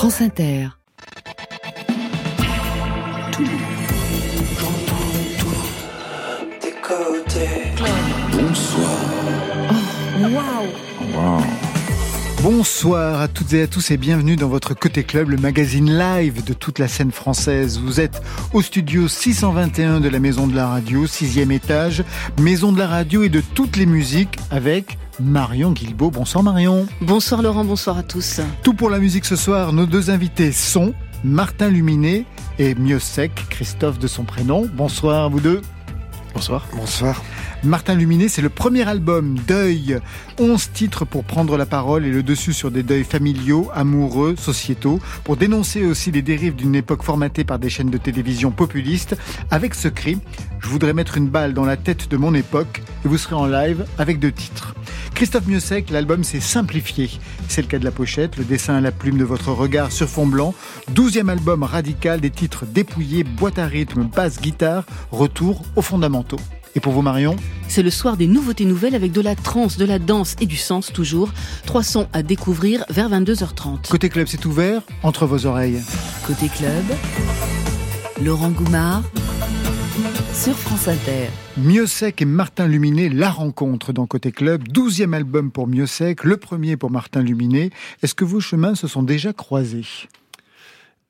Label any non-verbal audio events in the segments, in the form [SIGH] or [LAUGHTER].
France Inter. Bonsoir. Waouh Bonsoir à toutes et à tous et bienvenue dans votre Côté Club, le magazine live de toute la scène française. Vous êtes au studio 621 de la Maison de la Radio, sixième étage, Maison de la Radio et de toutes les musiques avec Marion Guilbeault. Bonsoir Marion. Bonsoir Laurent, bonsoir à tous. Tout pour la musique ce soir, nos deux invités sont Martin Luminet et Miosec, Christophe de son prénom. Bonsoir à vous deux. Bonsoir. Bonsoir. Martin Luminet, c'est le premier album Deuil. 11 titres pour prendre la parole et le dessus sur des deuils familiaux, amoureux, sociétaux, pour dénoncer aussi les dérives d'une époque formatée par des chaînes de télévision populistes. Avec ce cri, je voudrais mettre une balle dans la tête de mon époque et vous serez en live avec deux titres. Christophe Mieusec, l'album s'est simplifié. C'est le cas de la pochette, le dessin à la plume de votre regard sur fond blanc. Douzième album radical, des titres dépouillés, boîte à rythme, basse, guitare, retour aux fondamentaux. Et pour vous Marion C'est le soir des nouveautés nouvelles avec de la trance, de la danse et du sens toujours. Trois sons à découvrir vers 22h30. Côté club, c'est ouvert entre vos oreilles. Côté club, Laurent Goumard sur France Inter. Miosec et Martin Luminet, la rencontre dans Côté Club, douzième album pour Miosec, le premier pour Martin Luminet. Est-ce que vos chemins se sont déjà croisés?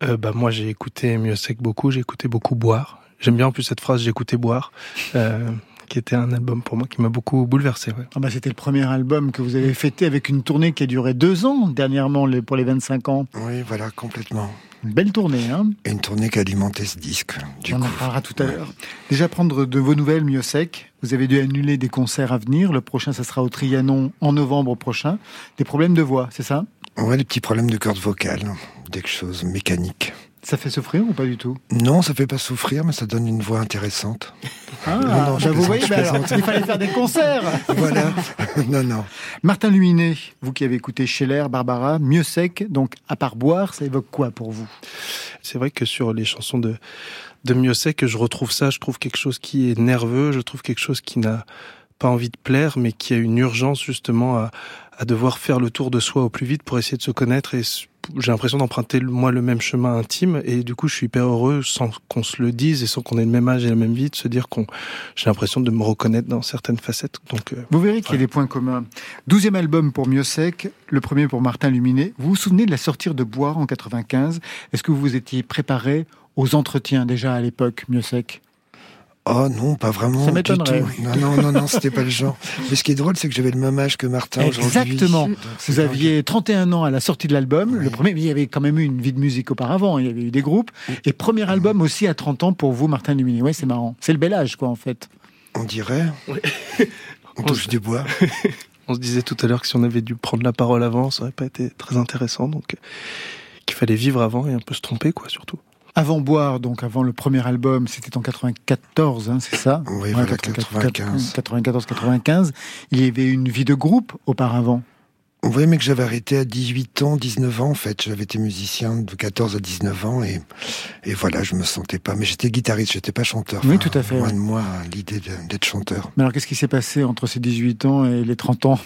Euh, bah, Moi j'ai écouté Miosec beaucoup, j'ai écouté beaucoup Boire. J'aime bien en plus cette phrase, j'écoutais Boire. Euh, qui était un album pour moi qui m'a beaucoup bouleversé. Ouais. Ah bah c'était le premier album que vous avez fêté avec une tournée qui a duré deux ans dernièrement pour les 25 ans. Oui, voilà, complètement. Une belle tournée, hein Et une tournée qui a alimenté ce disque. Du On coup. en parlera tout à l'heure. Déjà prendre de vos nouvelles, mieux sec. Vous avez dû annuler des concerts à venir. Le prochain, ça sera au Trianon en novembre prochain. Des problèmes de voix, c'est ça? Ouais, des petits problèmes de cordes vocales, des choses mécaniques. Ça fait souffrir ou pas du tout? Non, ça fait pas souffrir, mais ça donne une voix intéressante. Ah, Non, non, je bah vous plaisante, voyez, je bah alors, il fallait faire des concerts. [LAUGHS] voilà. non, non. Martin Luminet, vous qui avez écouté Scheller, Barbara, mieux sec, donc à part boire, ça évoque quoi pour vous? C'est vrai que sur les chansons de, de Miosec, je retrouve ça, je trouve quelque chose qui est nerveux, je trouve quelque chose qui n'a pas envie de plaire, mais qui a une urgence justement à, à devoir faire le tour de soi au plus vite pour essayer de se connaître. Et j'ai l'impression d'emprunter moi le même chemin intime, et du coup je suis hyper heureux sans qu'on se le dise et sans qu'on ait le même âge et la même vie, de se dire qu'on j'ai l'impression de me reconnaître dans certaines facettes. Donc euh, Vous verrez qu'il y a des points communs. Douzième album pour Mieux Sec, le premier pour Martin Luminet. Vous vous souvenez de la sortie de Boire en 95 Est-ce que vous vous étiez préparé aux entretiens déjà à l'époque, Mieux Sec Oh non, pas vraiment. Ça m'étonnerait. tout. Non, non, non, non, c'était pas le genre. Mais ce qui est drôle, c'est que j'avais le même âge que Martin aujourd'hui. Exactement. Donc, c'est Vous dingue. aviez 31 ans à la sortie de l'album. Le premier, mais il y avait quand même eu une vie de musique auparavant. Il y avait eu des groupes. Et premier album aussi à 30 ans pour vous, Martin Luminet. Ouais, c'est marrant. C'est le bel âge, quoi, en fait. On dirait. [LAUGHS] On touche du bois. [LAUGHS] On se disait tout à l'heure que si on avait dû prendre la parole avant, ça aurait pas été très intéressant. Donc, euh, qu'il fallait vivre avant et un peu se tromper, quoi, surtout. Avant Boire, donc avant le premier album, c'était en 94, hein, c'est ça? Oui, voilà, 95. 94-95. Il y avait une vie de groupe auparavant. On voyait mais que j'avais arrêté à 18 ans, 19 ans en fait. J'avais été musicien de 14 à 19 ans et, et voilà, je me sentais pas. Mais j'étais guitariste, j'étais pas chanteur. Oui, tout à fait, Loin de moi l'idée de- d'être chanteur. Mais alors, qu'est-ce qui s'est passé entre ces 18 ans et les 30 ans?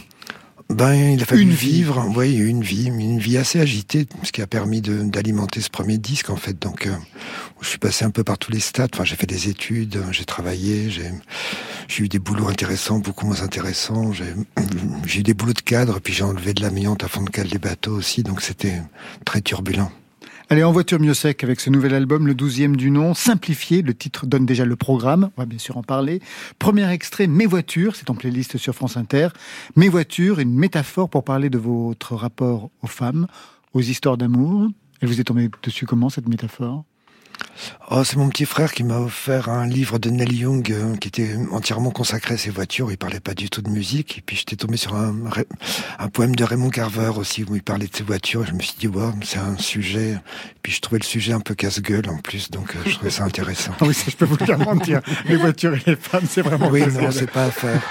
Ben, il a fallu Une vie. vivre. Oui, une vie, une vie assez agitée, ce qui a permis d'alimenter ce premier disque en fait. Donc, euh, je suis passé un peu par tous les stades. Enfin, j'ai fait des études, j'ai travaillé, j'ai eu des boulots intéressants, beaucoup moins intéressants. J'ai j'ai eu des boulots de cadre, puis j'ai enlevé de l'amiante à fond de cale des bateaux aussi. Donc, c'était très turbulent. Allez, en voiture mieux sec avec ce nouvel album, le 12e du nom, simplifié. Le titre donne déjà le programme. On va bien sûr en parler. Premier extrait, Mes voitures. C'est en playlist sur France Inter. Mes voitures, une métaphore pour parler de votre rapport aux femmes, aux histoires d'amour. Elle vous est tombée dessus comment, cette métaphore? Oh, c'est mon petit frère qui m'a offert un livre de Neil Young euh, qui était entièrement consacré à ses voitures. Il parlait pas du tout de musique. Et puis j'étais tombé sur un, poème de Raymond Carver aussi où il parlait de ses voitures. Et je me suis dit, wow, c'est un sujet. Et puis je trouvais le sujet un peu casse-gueule en plus, donc euh, je trouvais ça intéressant. [LAUGHS] Oui, ça, je peux vous le garantir. [LAUGHS] Les voitures et les femmes, c'est vraiment Oui, non, c'est pas à faire.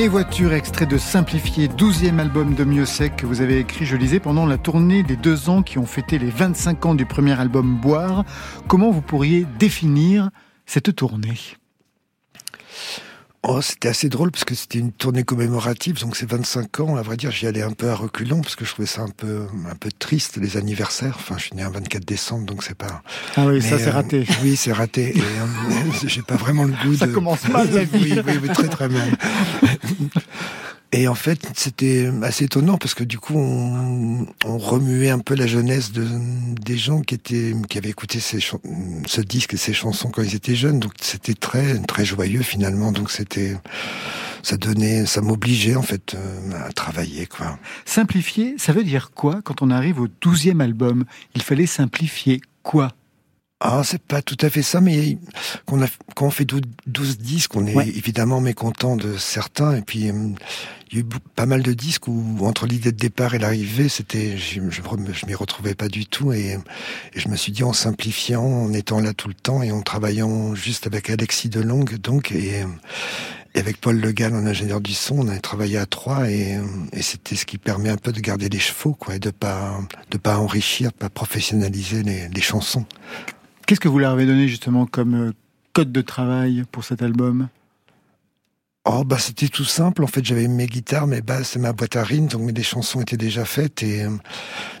Mes voitures, extrait de Simplifié, 12e album de Miossec que vous avez écrit, je lisais, pendant la tournée des deux ans qui ont fêté les 25 ans du premier album Boire. Comment vous pourriez définir cette tournée? Oh, c'était assez drôle parce que c'était une tournée commémorative, donc c'est 25 ans. À vrai dire, j'y allais un peu à reculons parce que je trouvais ça un peu, un peu triste les anniversaires. Enfin, je suis né un 24 décembre, donc c'est pas. Ah oui, ça c'est euh, raté. Oui, c'est raté. Et, euh, [LAUGHS] j'ai pas vraiment le goût Ça de. commence mal, la [LAUGHS] vie. oui, oui, oui, très très mal. [LAUGHS] Et en fait, c'était assez étonnant parce que du coup, on, remuait un peu la jeunesse de, des gens qui étaient, qui avaient écouté ces ce disque et ces chansons quand ils étaient jeunes. Donc c'était très, très joyeux finalement. Donc c'était, ça donnait, ça m'obligeait en fait euh, à travailler quoi. Simplifier, ça veut dire quoi quand on arrive au 12e album? Il fallait simplifier quoi? Ah, c'est pas tout à fait ça, mais qu'on a, quand on fait 12, 12 disques, on est Ouais. évidemment mécontent de certains. Et puis, euh, il y a eu pas mal de disques où, entre l'idée de départ et l'arrivée, c'était, je, je, m'y retrouvais pas du tout. Et, et je me suis dit, en simplifiant, en étant là tout le temps et en travaillant juste avec Alexis Delongue, donc, et, et avec Paul Le Gall, en ingénieur du son, on a travaillé à trois et, et c'était ce qui permet un peu de garder les chevaux, quoi, et de pas, de pas enrichir, de pas professionnaliser les, les chansons. Qu'est-ce que vous leur avez donné justement comme euh, code de travail pour cet album? Oh bah c'était tout simple. En fait, j'avais mes guitares, mes basses et ma boîte à rythme, donc les chansons étaient déjà faites et euh,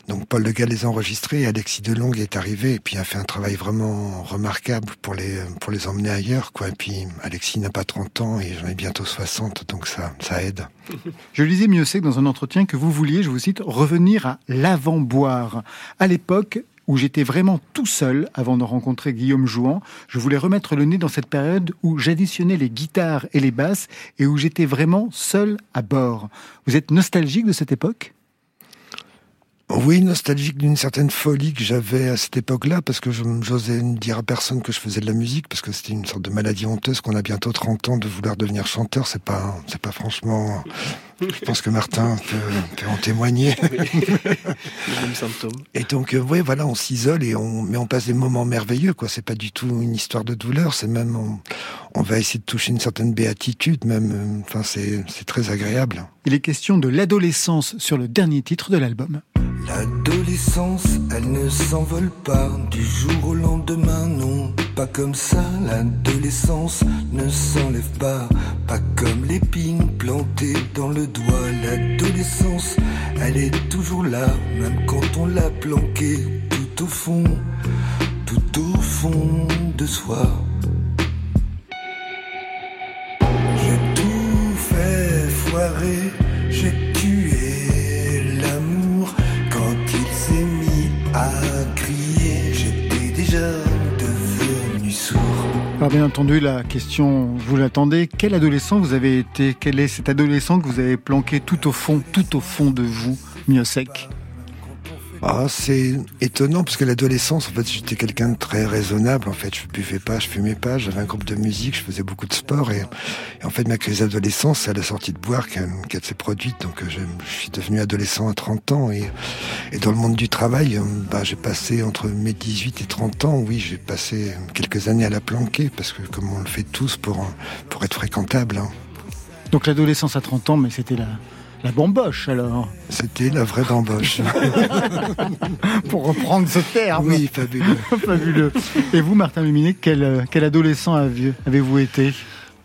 donc Paul Le Gall les a enregistrées. Et Alexis Delongue est arrivé et puis a fait un travail vraiment remarquable pour les pour les emmener ailleurs quoi. Et puis Alexis n'a pas 30 ans et j'en ai bientôt 60, donc ça ça aide. [LAUGHS] Je lisais Miossec dans un entretien que vous vouliez, je vous cite, revenir à l'avant-boire. À l'époque où j'étais vraiment tout seul avant de rencontrer Guillaume Jouan, je voulais remettre le nez dans cette période où j'additionnais les guitares et les basses et où j'étais vraiment seul à bord. Vous êtes nostalgique de cette époque? Oui, nostalgique d'une certaine folie que j'avais à cette époque-là, parce que je j'osais ne dire à personne que je faisais de la musique, parce que c'était une sorte de maladie honteuse qu'on a bientôt 30 ans de vouloir devenir chanteur. C'est pas, c'est pas franchement. Je pense que Martin peut, peut en témoigner. Le même symptôme. Et donc, euh, ouais, voilà, on s'isole et on, mais on passe des moments merveilleux, quoi. C'est pas du tout une histoire de douleur, c'est même, on, on va essayer de toucher une certaine béatitude, même. euh, Enfin, c'est, c'est très agréable. Il est question de l'adolescence sur le dernier titre de l'album. L'adolescence, elle ne s'envole pas du jour au lendemain, non, pas comme ça. L'adolescence ne s'enlève pas, pas comme l'épine plantée dans le doigt. L'adolescence, elle est toujours là, même quand on l'a planquée tout au fond, tout au fond de soi. J'ai tué l'amour quand il s'est mis à crier. J'étais déjà devenu sourd. Alors bien entendu, la question, vous l'attendez, quel adolescent vous avez été? Quel est cet adolescent que vous avez planqué tout au fond, tout au fond de vous, Miossec Ah, c'est étonnant parce que l'adolescence, en fait, j'étais quelqu'un de très raisonnable. En fait, je buvais pas, je fumais pas, j'avais un groupe de musique, je faisais beaucoup de sport et, en fait, ma crise d'adolescence, c'est à la sortie de boire qu'elle s'est produite. Donc, je, suis devenu adolescent à 30 ans et, et dans le monde du travail, euh, bah, j'ai passé entre mes 18 et 30 ans, oui, j'ai passé quelques années à la planquer parce que comme on le fait tous pour, pour être fréquentable. Hein. Donc l'adolescence à 30 ans, mais c'était la, la bamboche alors C'était la vraie bamboche. [LAUGHS] Pour reprendre ce terme. Oui, fabuleux. [LAUGHS] fabuleux. Et vous, Martin Luminet, quel, quel adolescent avez-vous été?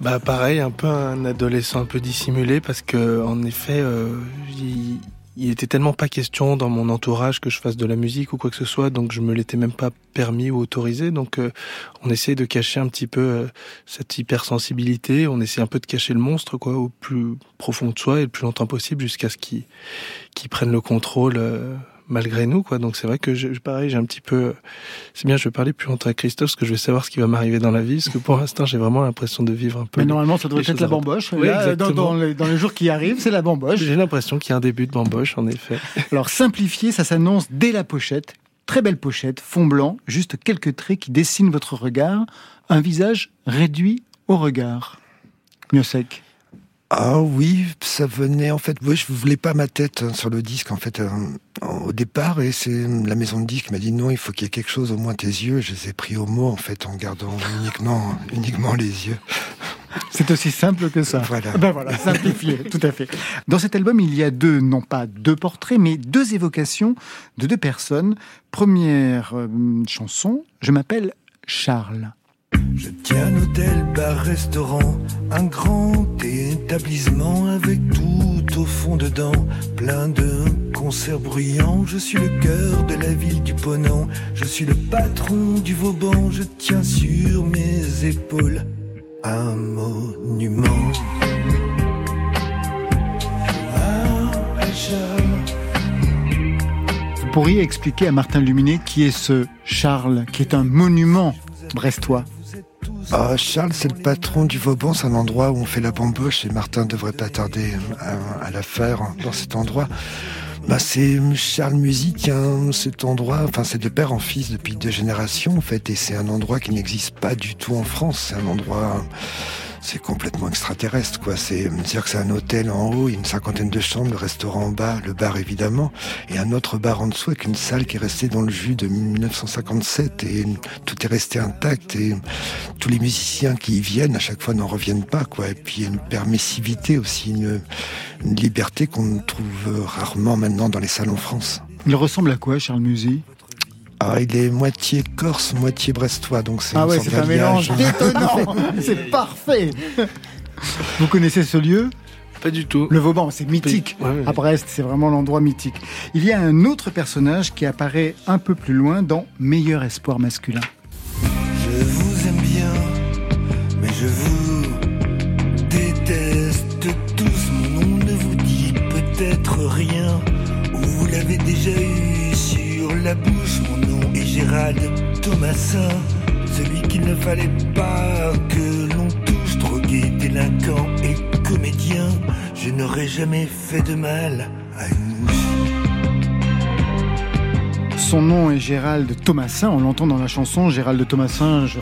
Bah pareil, un peu un adolescent un peu dissimulé parce que en effet, euh, il était tellement pas question dans mon entourage que je fasse de la musique ou quoi que ce soit, donc je me l'étais même pas permis ou autorisé. Donc euh, on essaie de cacher un petit peu euh, cette hypersensibilité, on essaie un peu de cacher le monstre quoi au plus profond de soi et le plus longtemps possible jusqu'à ce qu'il qu'il prenne le contrôle. Euh, malgré nous, quoi. Donc c'est vrai que je, pareil, j'ai un petit peu. C'est bien, je vais parler plus longtemps avec Christophe parce que je vais savoir ce qui va m'arriver dans la vie, parce que pour l'instant, j'ai vraiment l'impression de vivre un peu. Mais normalement, ça devrait être la bamboche. dans, les, jours qui arrivent, c'est la bamboche. J'ai l'impression qu'il y a un début de bamboche, en effet. Alors simplifié, ça s'annonce dès la pochette. Très belle pochette, fond blanc, juste quelques traits qui dessinent votre regard, un visage réduit au regard. Mieux sec. Ah oui, ça venait en fait. Oui, je voulais pas ma tête hein, sur le disque en fait euh, au départ et c'est la maison de disque qui m'a dit non, il faut qu'il y ait quelque chose au moins tes yeux. Je les ai pris au mot en fait en gardant uniquement uniquement les yeux. C'est aussi simple que ça. Voilà. Ben voilà, simplifié, [LAUGHS] tout à fait. Dans cet album, il y a deux, non pas deux portraits, mais deux évocations de deux personnes. Première euh, chanson, je m'appelle Charles. Je tiens un hôtel, bar, restaurant, un grand établissement avec tout au fond dedans, plein de concerts bruyants. Je suis le cœur de la ville du Ponant, je suis le patron du Vauban, je tiens sur mes épaules un monument. Vous pourriez expliquer à Martin Luminet qui est ce Charles, qui est un monument brestois ah, Charles, c'est le patron du Vauban, c'est un endroit où on fait la bamboche et Martin devrait pas tarder à, la faire dans cet endroit. Bah, c'est Charles musicien, cet endroit, enfin c'est de père en fils depuis deux générations en fait, et c'est un endroit qui n'existe pas du tout en France. C'est un endroit c'est complètement extraterrestre, quoi. C'est dire que c'est un hôtel en haut, une cinquantaine de chambres, le restaurant en bas, le bar évidemment, et un autre bar en dessous avec une salle qui est restée dans le jus de 1957 et tout est resté intact et tous les musiciens qui y viennent à chaque fois n'en reviennent pas, quoi. Et puis il y a une permissivité aussi, une, liberté qu'on trouve rarement maintenant dans les salles en France. Il ressemble à quoi, Charles Musy ah, il est moitié corse, moitié brestois, donc c'est ah ouais, c'est un mélange [LAUGHS] détonnant. [LAUGHS] c'est parfait. Vous connaissez ce lieu? Pas du tout. Le Vauban, c'est mythique. À Brest, c'est vraiment l'endroit mythique. Il y a un autre personnage qui apparaît un peu plus loin dans Meilleur espoir masculin. Je vous aime bien, mais je vous déteste tous. Mon nom ne vous dit peut-être rien, ou vous l'avez déjà eu sur la bouche. Thomasin, celui qu'il ne fallait pas que l'on touche, drogué, délinquant et comédien. Je n'aurais jamais fait de mal son nom est Gérald Thomasin, on l'entend dans la chanson. Gérald Thomasin, je,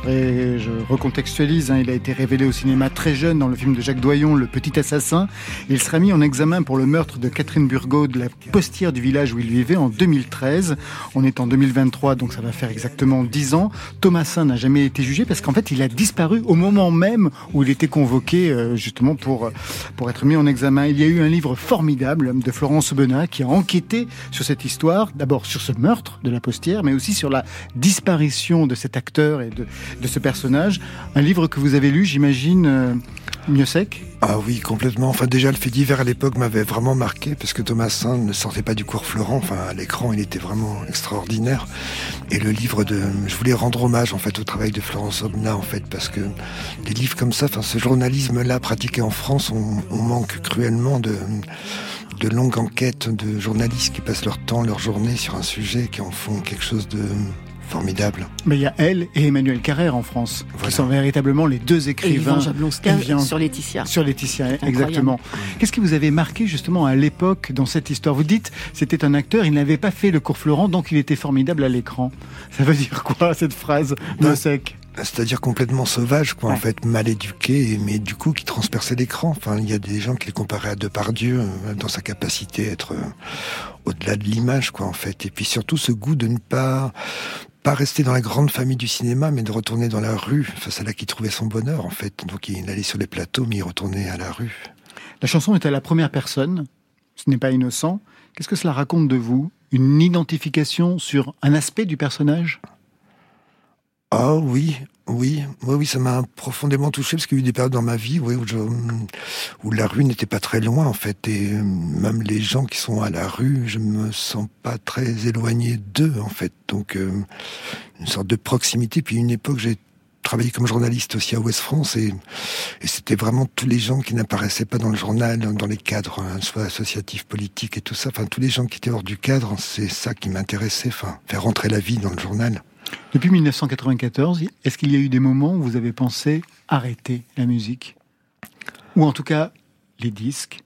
je recontextualise, hein, il a été révélé au cinéma très jeune dans le film de Jacques Doyon, Le Petit Assassin. Il sera mis en examen pour le meurtre de Catherine Burgot, de la postière du village où il vivait en 2013. On est en 2023, donc ça va faire exactement 10 ans. Thomasin n'a jamais été jugé parce qu'en fait, il a disparu au moment même où il était convoqué euh, justement pour, pour être mis en examen. Il y a eu un livre formidable de Florence Benat qui a enquêté sur cette histoire, d'abord sur ce meurtre de la postière, mais aussi sur la disparition de cet acteur et de, de ce personnage. Un livre que vous avez lu, j'imagine, euh, mieux sec ah oui, complètement. Enfin, déjà, le fait divers à l'époque m'avait vraiment marqué parce que Thomasin ne sortait pas du cours Florent. Enfin, à l'écran, il était vraiment extraordinaire. Et le livre de, je voulais rendre hommage, en fait, au travail de Florence Obna, en fait, parce que des livres comme ça, enfin, ce journalisme-là pratiqué en France, on manque cruellement de, de longues enquêtes de journalistes qui passent leur temps, leur journée sur un sujet, qui en font quelque chose de formidable. Mais il y a elle et Emmanuel Carrère en France, qui sont véritablement les deux écrivains. Et sur Laetitia. Sur Laetitia, exactement. Qu'est-ce qui vous avait marqué justement à l'époque dans cette histoire? Vous dites, c'était un acteur, il n'avait pas fait le cours Florent, donc il était formidable à l'écran. Ça veut dire quoi cette phrase de sec? C'est-à-dire complètement sauvage, quoi, en fait, mal éduqué, mais du coup qui transperçait l'écran. Enfin, il y a des gens qui le comparaient à Depardieu euh, dans sa capacité à être euh, au-delà de l'image, quoi, en fait. Et puis surtout ce goût de ne pas pas rester dans la grande famille du cinéma, mais de retourner dans la rue. Enfin, c'est là qu'il trouvait son bonheur, en fait. Donc il allait sur les plateaux, mais il retournait à la rue. La chanson est à la première personne. Ce n'est pas innocent. Qu'est-ce que cela raconte de vous? Une identification sur un aspect du personnage? Ah oui, oui, oui, oui, ça m'a profondément touché parce qu'il y a eu des périodes dans ma vie où, la rue n'était pas très loin en fait et même les gens qui sont à la rue, je me sens pas très éloigné d'eux en fait. Donc euh, une sorte de proximité. Puis une époque, j'ai travaillé comme journaliste aussi à Ouest France et, c'était vraiment tous les gens qui n'apparaissaient pas dans le journal, dans les cadres, hein, soit associatifs, politiques et tout ça. Enfin, tous les gens qui étaient hors du cadre, c'est ça qui m'intéressait. Enfin, faire rentrer la vie dans le journal. Depuis 1994, est-ce qu'il y a eu des moments où vous avez pensé arrêter la musique? Ou en tout cas, les disques?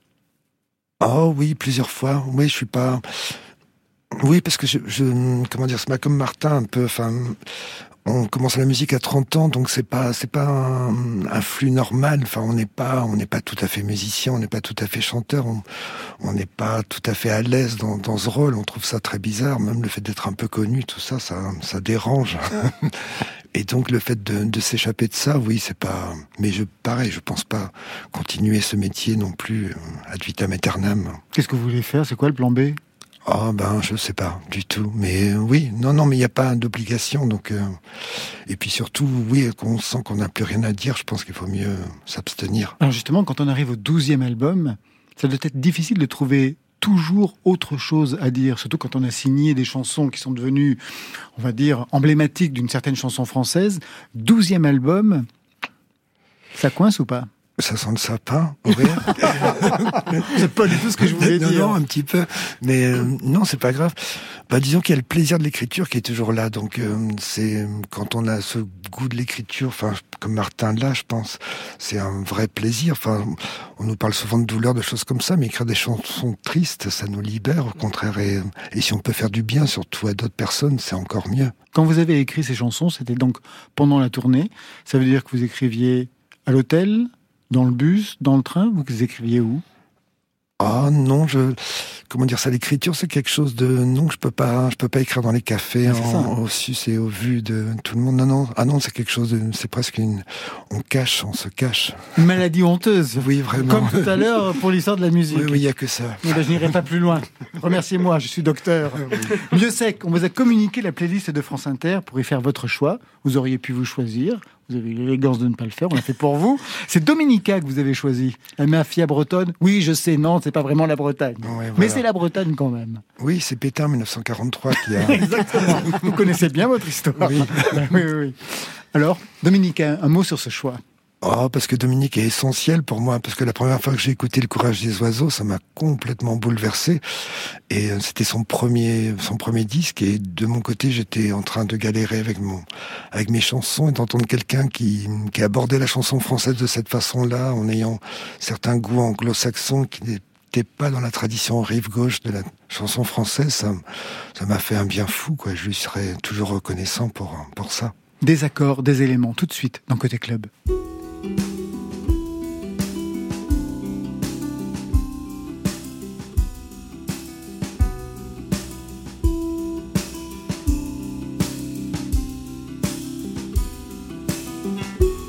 Oh oui, plusieurs fois. Oui, je suis pas... Oui, parce que je, comment dire, c'est comme Martin un peu. Enfin, on commence la musique à 30 ans, donc c'est pas c'est pas un, flux normal. Enfin, on n'est pas on n'est pas tout à fait musicien, on n'est pas tout à fait chanteur, on n'est pas tout à fait à l'aise dans, dans, ce rôle. On trouve ça très bizarre, même le fait d'être un peu connu, tout ça, ça, ça dérange. [LAUGHS] Et donc le fait de, de s'échapper de ça, oui, c'est pas. Mais je pareil, je pense pas continuer ce métier non plus euh, ad vitam aeternam. Qu'est-ce que vous voulez faire? C'est quoi le plan B? Ah ben je sais pas du tout, mais euh, oui, non non, mais il n'y a pas d'obligation, donc euh, et puis surtout oui, qu'on sent qu'on n'a plus rien à dire, je pense qu'il faut mieux s'abstenir. Alors justement, quand on arrive au douzième album, ça doit être difficile de trouver toujours autre chose à dire, surtout quand on a signé des chansons qui sont devenues, on va dire, emblématiques d'une certaine chanson française. Douzième album, ça coince ou pas? Ça sent le sapin [LAUGHS] c'est pas du tout ce que je voulais dire. Non, un petit peu. Mais euh, non, c'est pas grave. Bah, disons qu'il y a le plaisir de l'écriture qui est toujours là. Donc, euh, c'est quand on a ce goût de l'écriture, enfin, comme Martin là, je pense, c'est un vrai plaisir. Enfin, on nous parle souvent de douleur, de choses comme ça, mais écrire des chansons tristes, ça nous libère, au contraire. Et, et si on peut faire du bien, surtout à d'autres personnes, c'est encore mieux. Quand vous avez écrit ces chansons, c'était donc pendant la tournée. Ça veut dire que vous écriviez à l'hôtel, dans le bus, dans le train Vous écriviez où? Ah non, je comment dire ça l'écriture c'est quelque chose de non je peux pas je peux pas écrire dans les cafés ah, au sus et au vu de tout le monde. Non non ah non c'est quelque chose de c'est presque une on cache on se cache. Une maladie honteuse. Oui vraiment. Comme tout à l'heure pour l'histoire de la musique. Oui il y a que ça. Mais ben, je n'irai pas plus loin. Remerciez-moi je suis docteur. Mieux sec on vous a communiqué la playlist de France Inter pour y faire votre choix. Vous auriez pu vous choisir vous avez l'élégance de ne pas le faire, on l'a fait pour vous. C'est Dominica que vous avez choisi, la mafia bretonne. Oui, je sais, non, c'est pas vraiment la Bretagne. Mais c'est la Bretagne quand même. Oui, c'est Pétain 1943 qui a... [LAUGHS] Exactement. vous connaissez bien votre histoire. [LAUGHS] Oui. oui, oui. Alors, Dominica, un mot sur ce choix. Oh, parce que Dominique est essentiel pour moi, parce que la première fois que j'ai écouté Le Courage des Oiseaux, ça m'a complètement bouleversé. Et euh, c'était son premier, son premier disque. Et de mon côté, j'étais en train de galérer avec mon, avec mes chansons et d'entendre quelqu'un qui, qui abordait la chanson française de cette façon-là, en ayant certains goûts anglo-saxons qui n'étaient pas dans la tradition rive gauche de la chanson française, ça, ça m'a fait un bien fou, quoi. Je lui serais toujours reconnaissant pour, pour ça. Des accords, des éléments, tout de suite, dans Côté Club.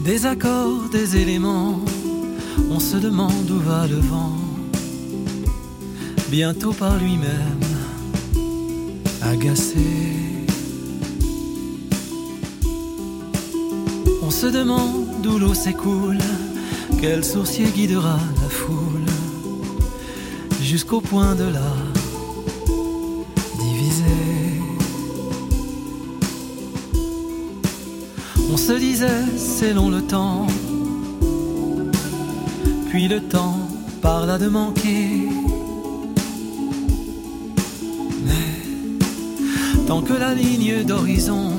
Des accords, des éléments, on se demande où va le vent. Bientôt par lui-même, agacé. On se demande où l'eau s'écoule, quel sourcier guidera la foule jusqu'au point de la diviser. On se disait, c'est long le temps, puis le temps parla de manquer. Mais tant que la ligne d'horizon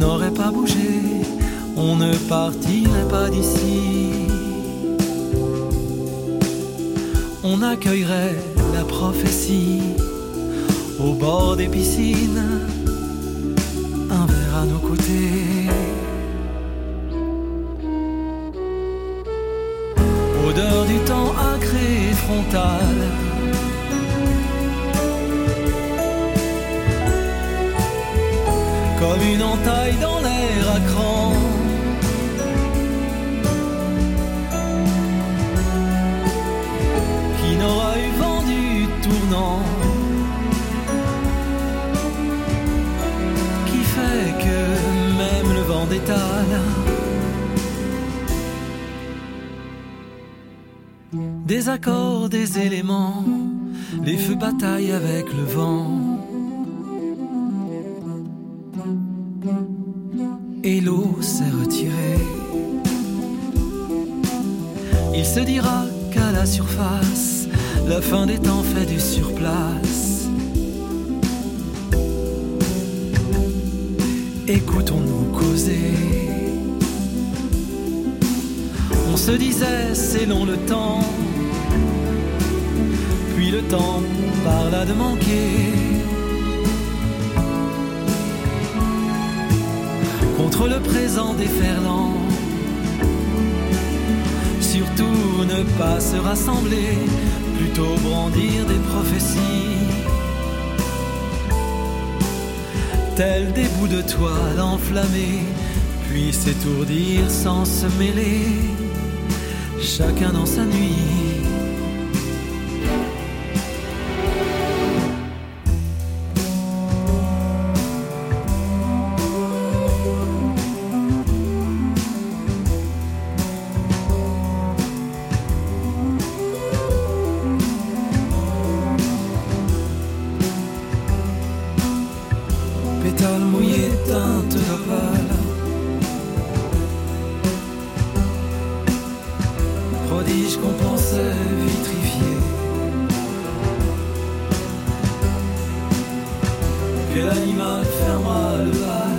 n'aurait pas bougé, on ne partirait pas d'ici. On accueillerait la prophétie au bord des piscines, un verre à nos côtés. Comme une entaille dans l'air à cran. Qui n'aura eu vent du tournant. Qui fait que même le vent d'étale. Des accords, des éléments, les feux bataillent avec le vent. Il se dira qu'à la surface, la fin des temps fait du surplace. Écoutons-nous causer. On se disait, c'est long le temps. Puis le temps parla de manquer. Le présent déferlant. Surtout ne pas se rassembler, plutôt brandir des prophéties. Tels des bouts de toile enflammés, puis s'étourdir sans se mêler, chacun dans sa nuit. Pétales mouillés, teinte d'opale. Prodige qu'on pensait vitrifié. Que l'animal fermera le bal.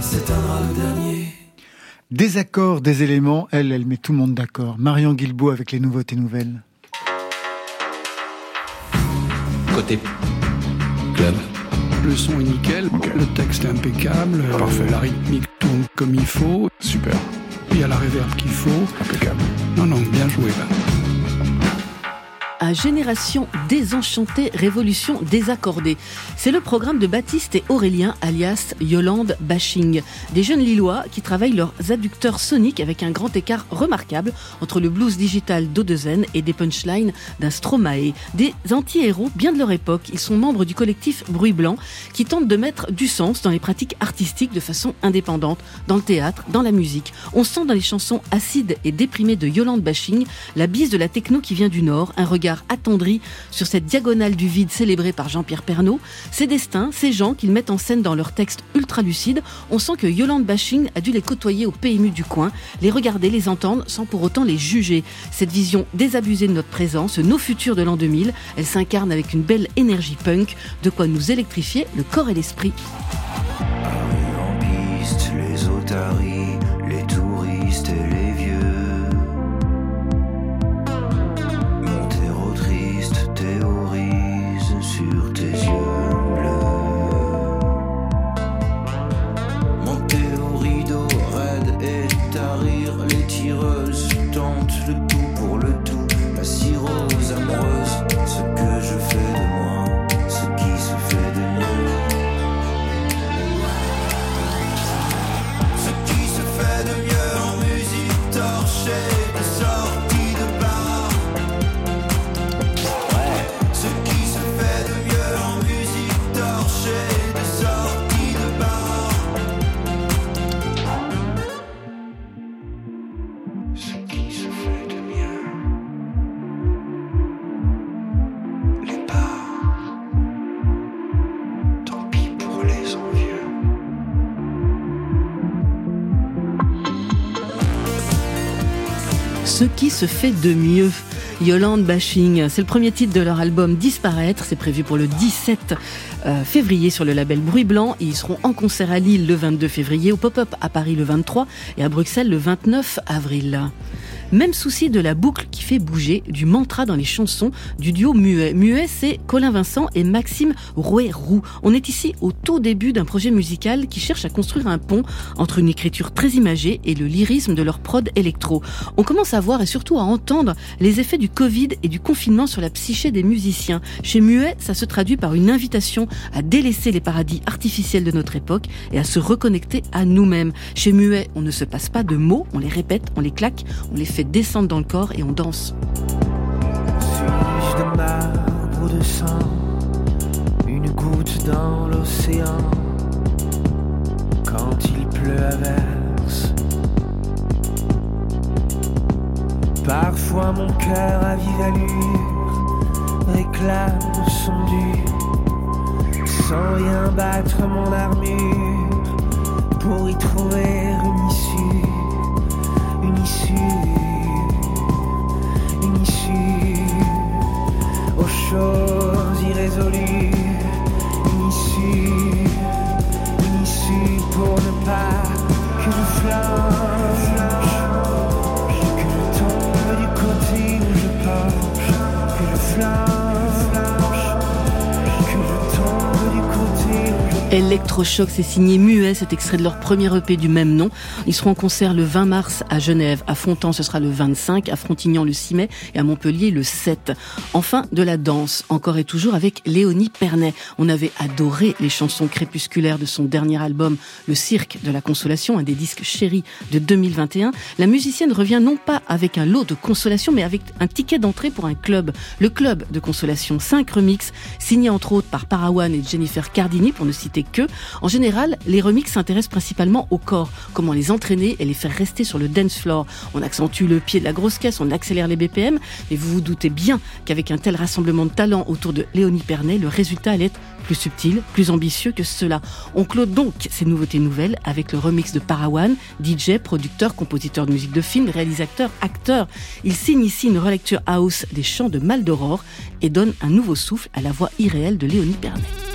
S'éteindra le dernier. Des accords, des éléments, elle, elle met tout le monde d'accord. Marion Guilbault avec les nouveautés nouvelles. Côté club. Le son est nickel, le texte est impeccable, euh, la rythmique tourne comme il faut. Super. Il y a la réverb qu'il faut. Impeccable. Non, non, bien joué là. À Génération désenchantée, Révolution désaccordée. C'est le programme de Baptiste et Aurélien, alias Yolande Bashing. Des jeunes Lillois qui travaillent leurs adducteurs soniques avec un grand écart remarquable entre le blues digital d'Odezen et des punchlines d'un Stromae. Des anti-héros bien de leur époque. Ils sont membres du collectif Bruit Blanc qui tente de mettre du sens dans les pratiques artistiques de façon indépendante, dans le théâtre, dans la musique. On sent dans les chansons acides et déprimées de Yolande Bashing la bise de la techno qui vient du Nord, un regard attendri sur cette diagonale du vide célébrée par Jean-Pierre Pernaud, ces destins, ces gens qu'ils mettent en scène dans leurs textes ultra lucides, on sent que Yolande Bashing a dû les côtoyer au PMU du coin, les regarder, les entendre, sans pour autant les juger. Cette vision désabusée de notre présent, ce nos futurs de l'an 2000, elle s'incarne avec une belle énergie punk, de quoi nous électrifier le corps et l'esprit. Fait de mieux. Yolande Bashing, c'est le premier titre de leur album Disparaître, c'est prévu pour le 17 euh, février sur le label Bruit Blanc ils seront en concert à Lille le 22 février, au Pop-Up à Paris le 23 et à Bruxelles le 29 avril. Même souci de la boucle qui fait bouger, du mantra dans les chansons du duo Muet. Muet, c'est Colin Vincent et Maxime Rouet-Roux. On est ici au tout début d'un projet musical qui cherche à construire un pont entre une écriture très imagée et le lyrisme de leur prod électro. On commence à voir et surtout à entendre les effets du Covid et du confinement sur la psyché des musiciens. Chez Muet, ça se traduit par une invitation à délaisser les paradis artificiels de notre époque et à se reconnecter à nous-mêmes. Chez Muet, on ne se passe pas de mots, on les répète, on les claque, on les fait descendre dans le corps et on danse. Suis-je de marbre de sang? Une goutte dans l'océan. Quand il pleut à verse. Parfois mon cœur à vive allure réclame son dû Sans rien battre mon armure Pour y trouver une issue Une issue aux choses irrésolues, une issue, une issue pour ne pas que je flanche, que je tombe du côté où je penche, que je flanche, Electrochoc, c'est signé Muet, cet extrait de leur premier EP du même nom. Ils seront en concert le 20 mars à Genève, à Fontan ce sera le 25, à Frontignan le 6 mai et à Montpellier le 7. Enfin, de la danse, encore et toujours avec Léonie Pernet. On avait adoré les chansons crépusculaires de son dernier album, Le Cirque de la Consolation, un des disques chéris de 2021. La musicienne revient non pas avec un lot de consolation, mais avec un ticket d'entrée pour un club. Le club de consolation 5 remix, signé entre autres par Parawan et Jennifer Cardini, pour ne citer que. En général, les remixes s'intéressent principalement au corps, comment les entraîner et les faire rester sur le dance floor. On accentue le pied de la grosse caisse, on accélère les BPM, mais vous vous doutez bien qu'avec un tel rassemblement de talents autour de Léonie Pernet, le résultat allait être plus subtil, plus ambitieux que cela. On clôt donc ces nouveautés nouvelles avec le remix de Parawan, DJ, producteur, compositeur de musique de film, réalisateur, acteur. Il signe ici une relecture house des chants de Mal d'Aurore et donne un nouveau souffle à la voix irréelle de Léonie Pernet.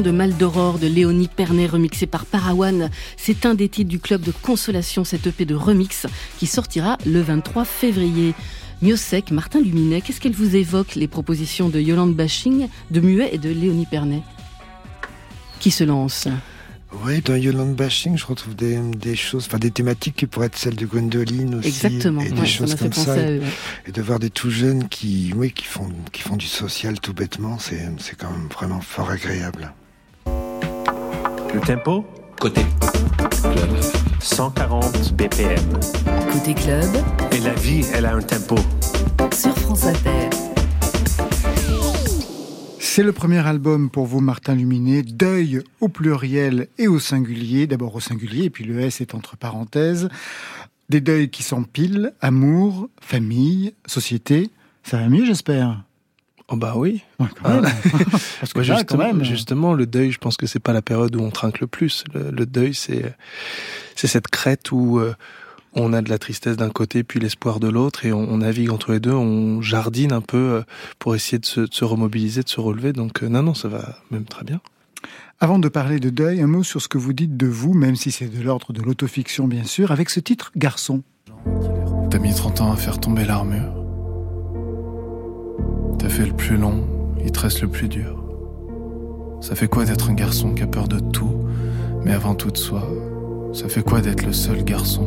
De Mal d'Aurore de Léonie Pernet remixé par Parawan. C'est un des titres du club de consolation, cette EP de remix qui sortira le 23 février. Miosec, Martin Luminet, qu'est-ce qu'elle vous évoque les propositions de Yolande Bashing, de Muet et de Léonie Pernet? Qui se lance? Oui, dans Yolande Bashing, je retrouve des, des, choses, enfin des thématiques qui pourraient être celles de Gwendoline aussi. Exactement. Et des choses comme ça. Et, et, de voir des tout jeunes qui, oui, qui font, qui font du social tout bêtement, c'est, c'est quand même vraiment fort agréable. Le tempo? Côté club. 140 BPM. Côté club. Et la vie, elle a un tempo. Sur France Inter. C'est le premier album pour vous, Martin Luminet, Deuil au pluriel et au singulier. D'abord au singulier, et puis le S est entre parenthèses. Des deuils qui s'empilent, amour, famille, société. Ça va mieux, j'espère? Oh bah oui. Ouais, quand même. [LAUGHS] Parce que ouais, justement, quand même. justement, le deuil, je pense que c'est pas la période où on trinque le plus. Le, le deuil, c'est c'est cette crête où euh, on a de la tristesse d'un côté puis l'espoir de l'autre et on, on, navigue entre les deux, on jardine un peu euh, pour essayer de se, de se remobiliser, de se relever. Donc euh, non, non, ça va même très bien. Avant de parler de deuil, un mot sur ce que vous dites de vous, même si c'est de l'ordre de l'autofiction bien sûr, avec ce titre Garçon. T'as mis 30 ans à faire tomber l'armure. T'as fait le plus long, il te reste le plus dur. Ça fait quoi d'être un garçon qui a peur de tout, mais avant tout de soi? Ça fait quoi d'être le seul garçon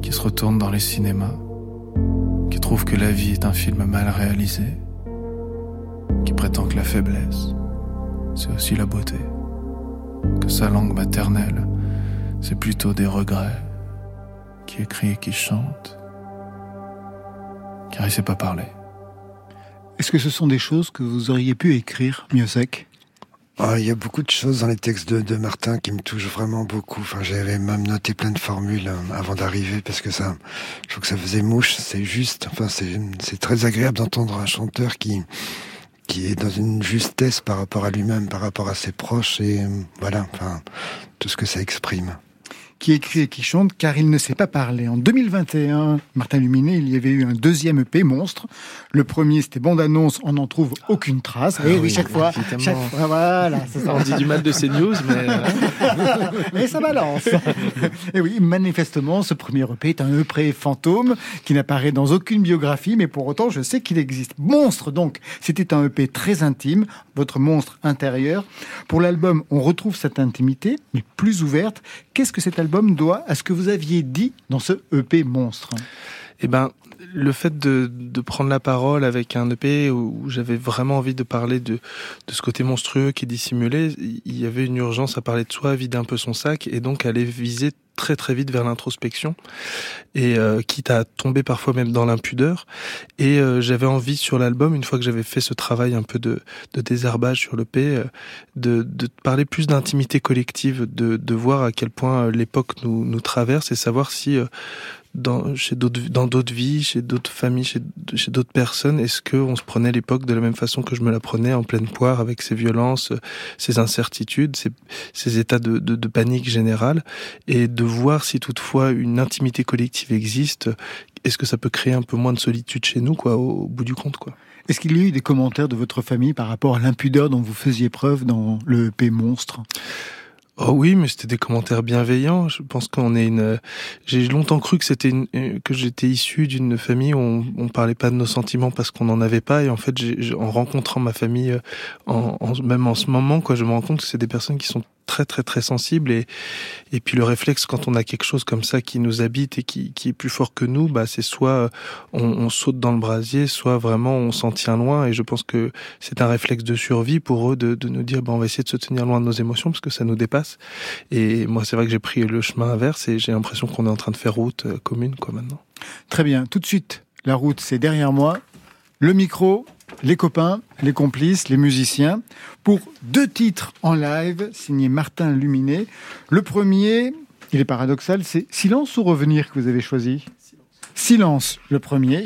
qui se retourne dans les cinémas, qui trouve que la vie est un film mal réalisé, qui prétend que la faiblesse, c'est aussi la beauté, que sa langue maternelle, c'est plutôt des regrets, qui écrit et qui chante, car il sait pas parler. Est-ce que ce sont des choses que vous auriez pu écrire, mieux sec Oh, il y a beaucoup de choses dans les textes de, de, Martin qui me touchent vraiment beaucoup. Enfin, j'avais même noté plein de formules euh, avant d'arriver parce que ça, je trouve que ça faisait mouche. C'est juste. Enfin, c'est, très agréable d'entendre un chanteur qui, qui est dans une justesse par rapport à lui-même, par rapport à ses proches et voilà. Enfin, tout ce que ça exprime qui écrit et qui chante car il ne sait pas parler. En 2021, Martin Luminet, il y avait eu un deuxième EP monstre. Le premier, c'était bande annonce, on n'en trouve aucune trace. Ah et oui, chaque fois, chaque fois, voilà. Ça. [LAUGHS] On dit du mal de ces news, mais [LAUGHS] mais ça balance. et oui, manifestement, ce premier EP est un EP fantôme qui n'apparaît dans aucune biographie, mais pour autant, je sais qu'il existe. Monstre, donc, c'était un EP très intime, votre monstre intérieur. Pour l'album, on retrouve cette intimité, mais plus ouverte. Qu'est-ce que cet album doit à ce que vous aviez dit dans ce EP monstre. Eh ben, le fait de, prendre la parole avec un EP où, j'avais vraiment envie de parler de, de ce côté monstrueux qui est dissimulé, il y avait une urgence à parler de soi, vider un peu son sac et donc aller viser très très vite vers l'introspection. Et euh, quitte à tomber parfois même dans l'impudeur. Et euh, j'avais envie sur l'album une fois que j'avais fait ce travail un peu de, de désherbage sur le P euh, de, de parler plus d'intimité collective de, de voir à quel point l'époque nous, nous traverse et savoir si dans, chez d'autres, dans d'autres vies, chez d'autres familles, chez, chez d'autres personnes? Est-ce qu'on se prenait l'époque de la même façon que je me la prenais en pleine poire avec ces violences, ces incertitudes, ces, ces états de, de, panique générale? Et de voir si toutefois une intimité collective existe Est-ce que ça peut créer un peu moins de solitude chez nous, quoi, au, au bout du compte, quoi? Est-ce qu'il y a eu des commentaires de votre famille par rapport à l'impudeur dont vous faisiez preuve dans le EP Monstre? Oh oui, mais c'était des commentaires bienveillants. Je pense qu'on est une. J'ai longtemps cru que c'était une... que j'étais issu d'une famille où on, parlait pas de nos sentiments parce qu'on n'en avait pas. Et en fait, en rencontrant ma famille, en, en, même en ce moment, quoi, je me rends compte que c'est des personnes qui sont très très très sensibles et puis le réflexe quand on a quelque chose comme ça qui nous habite et qui, qui est plus fort que nous bah c'est soit on, on saute dans le brasier soit vraiment on s'en tient loin et je pense que c'est un réflexe de survie pour eux de, de nous dire bah on va essayer de se tenir loin de nos émotions parce que ça nous dépasse et moi c'est vrai que j'ai pris le chemin inverse et j'ai l'impression qu'on est en train de faire route commune quoi maintenant très bien tout de suite la route c'est derrière moi le micro les copains, les complices, les musiciens, pour deux titres en live signés Martin Luminet. Le premier, il est paradoxal, c'est Silence ou Revenir que vous avez choisi? Silence. Silence, le premier,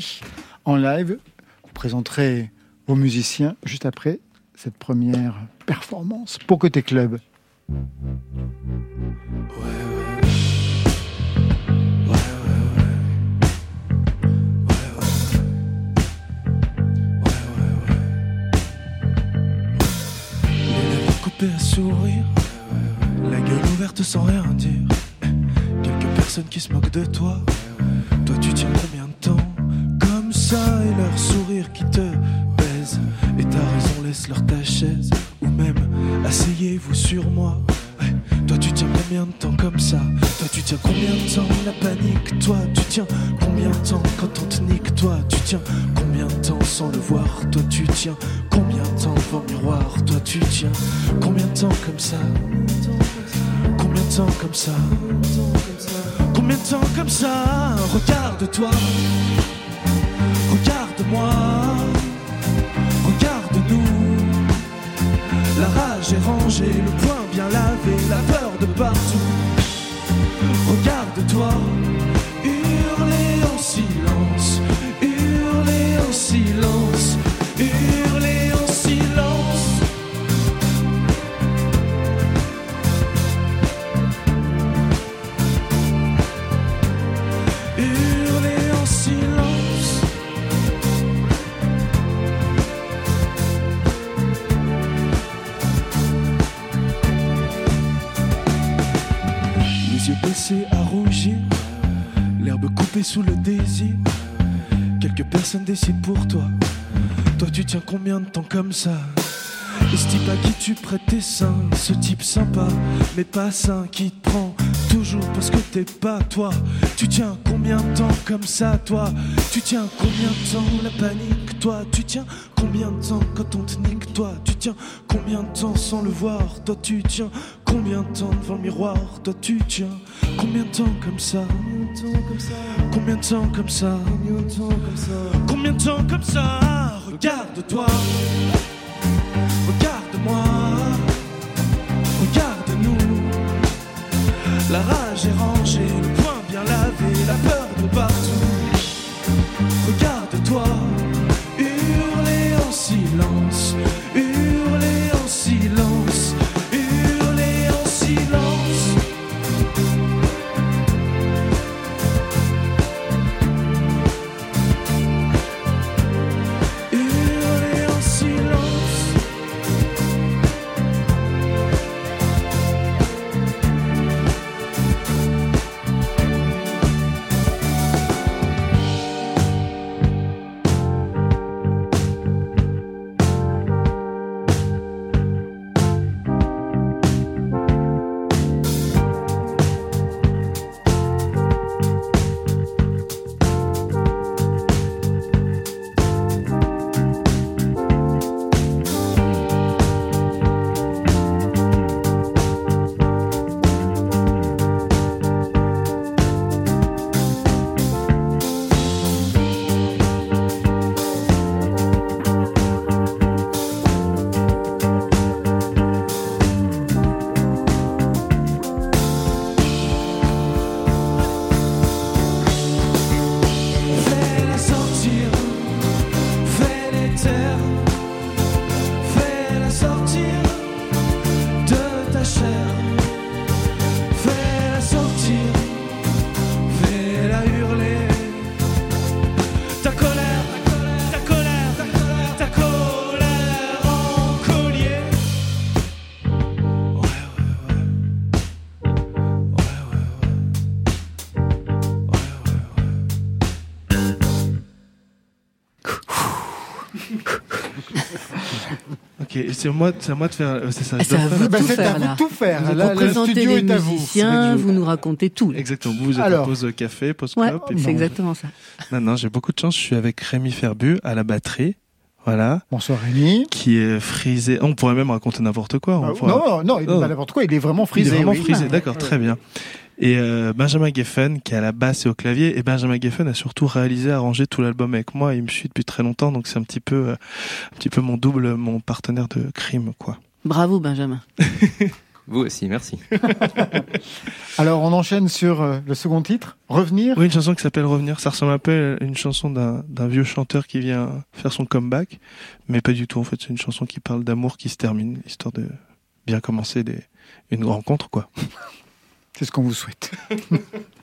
en live. Vous présenterez vos musiciens juste après cette première performance pour Côté Club. Ouais, ouais. à sourire, la gueule ouverte sans rien dire. Quelques personnes qui se moquent de. Toi, temps comme ça? Combien de temps comme ça? Combien de temps comme ça? Regarde-toi. Regarde-moi. Regarde-nous. La rage est rangée, le poing bien lavé, la peur de partout. Regarde-toi décident pour toi. Toi, tu tiens combien de temps comme ça? Et ce type à qui tu prêtes tes seins, ce type sympa, mais pas sain, qui te prend toujours parce que t'es pas toi. Tu tiens combien de temps comme ça, toi? Tu tiens combien de temps la panique, toi Tu tiens combien de temps quand on te nique, toi Tu tiens combien de temps sans le voir, toi Tu tiens combien de temps devant le miroir, toi Tu tiens combien de temps comme ça? Combien de temps comme ça? Combien de temps comme ça? Regarde-toi. Regarde-moi. Regarde-nous. La rage est rangée, le poing bien lavé, la peur de partout en c'est moi, c'est à moi de faire. C'est ça. je C'est à vous de tout c'est à faire vous là. de tout faire. Vous Là, le studio les est à vous. musiciens, vous nous racontez tout. Exactement. Vous, vous êtes Alors. en pause café, pause Ouais, c'est exactement ça. Non, non, j'ai beaucoup de chance. Je suis avec Rémi Ferbu à la batterie. Voilà. Bonsoir Rémi. Qui est frisé. On pourrait même raconter n'importe quoi. on Ah, pourrait- non, non, il est Oh. pas n'importe quoi, il est vraiment frisé. Il est vraiment oui. frisé, d'accord, très bien. Et euh, Benjamin Geffen, qui est à la basse et au clavier. Et Benjamin Geffen a surtout réalisé, arrangé tout l'album avec moi. Il me suit depuis très longtemps, donc c'est un petit peu, euh, un petit peu mon double, mon partenaire de crime, quoi. Bravo Benjamin. [LAUGHS] Vous aussi, merci. [LAUGHS] Alors on enchaîne sur euh, le second titre, Revenir. Oui, une chanson qui s'appelle Revenir. Ça ressemble un peu à une chanson d'un d'un vieux chanteur qui vient faire son comeback, mais pas du tout. En fait, c'est une chanson qui parle d'amour qui se termine, histoire de bien commencer des, une rencontre, quoi. [LAUGHS] C'est ce qu'on vous souhaite. [LAUGHS]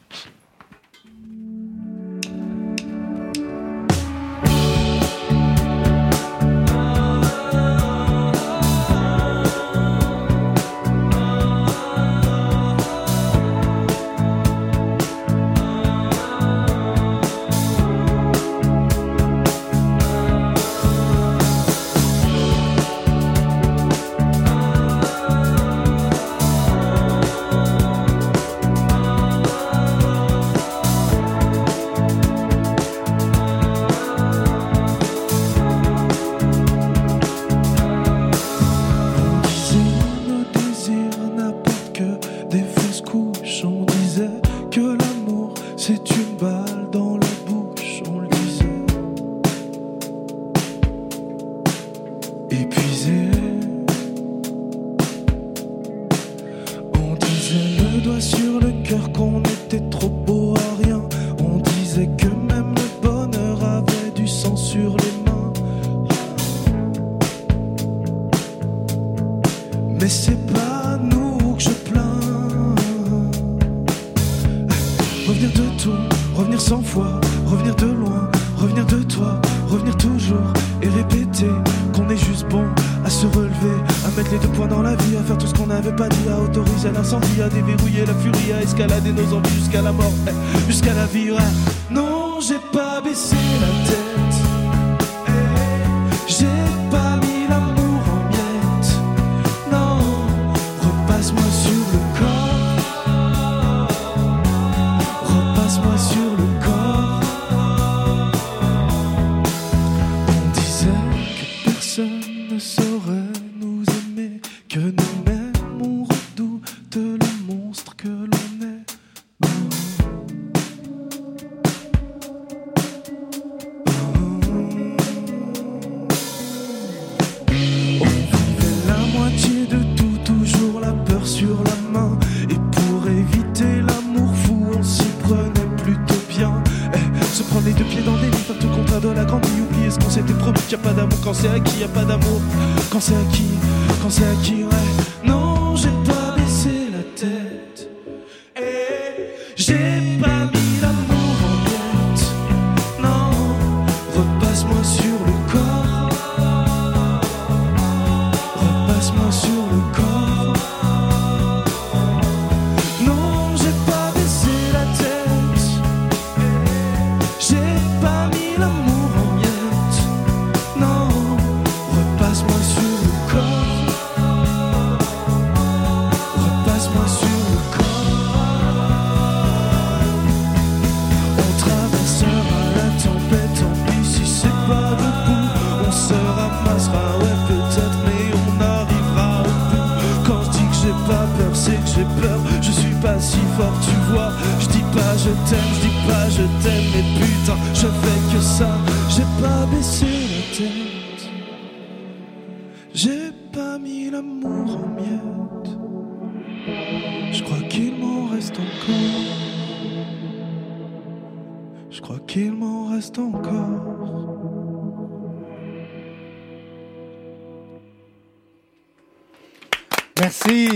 Merci.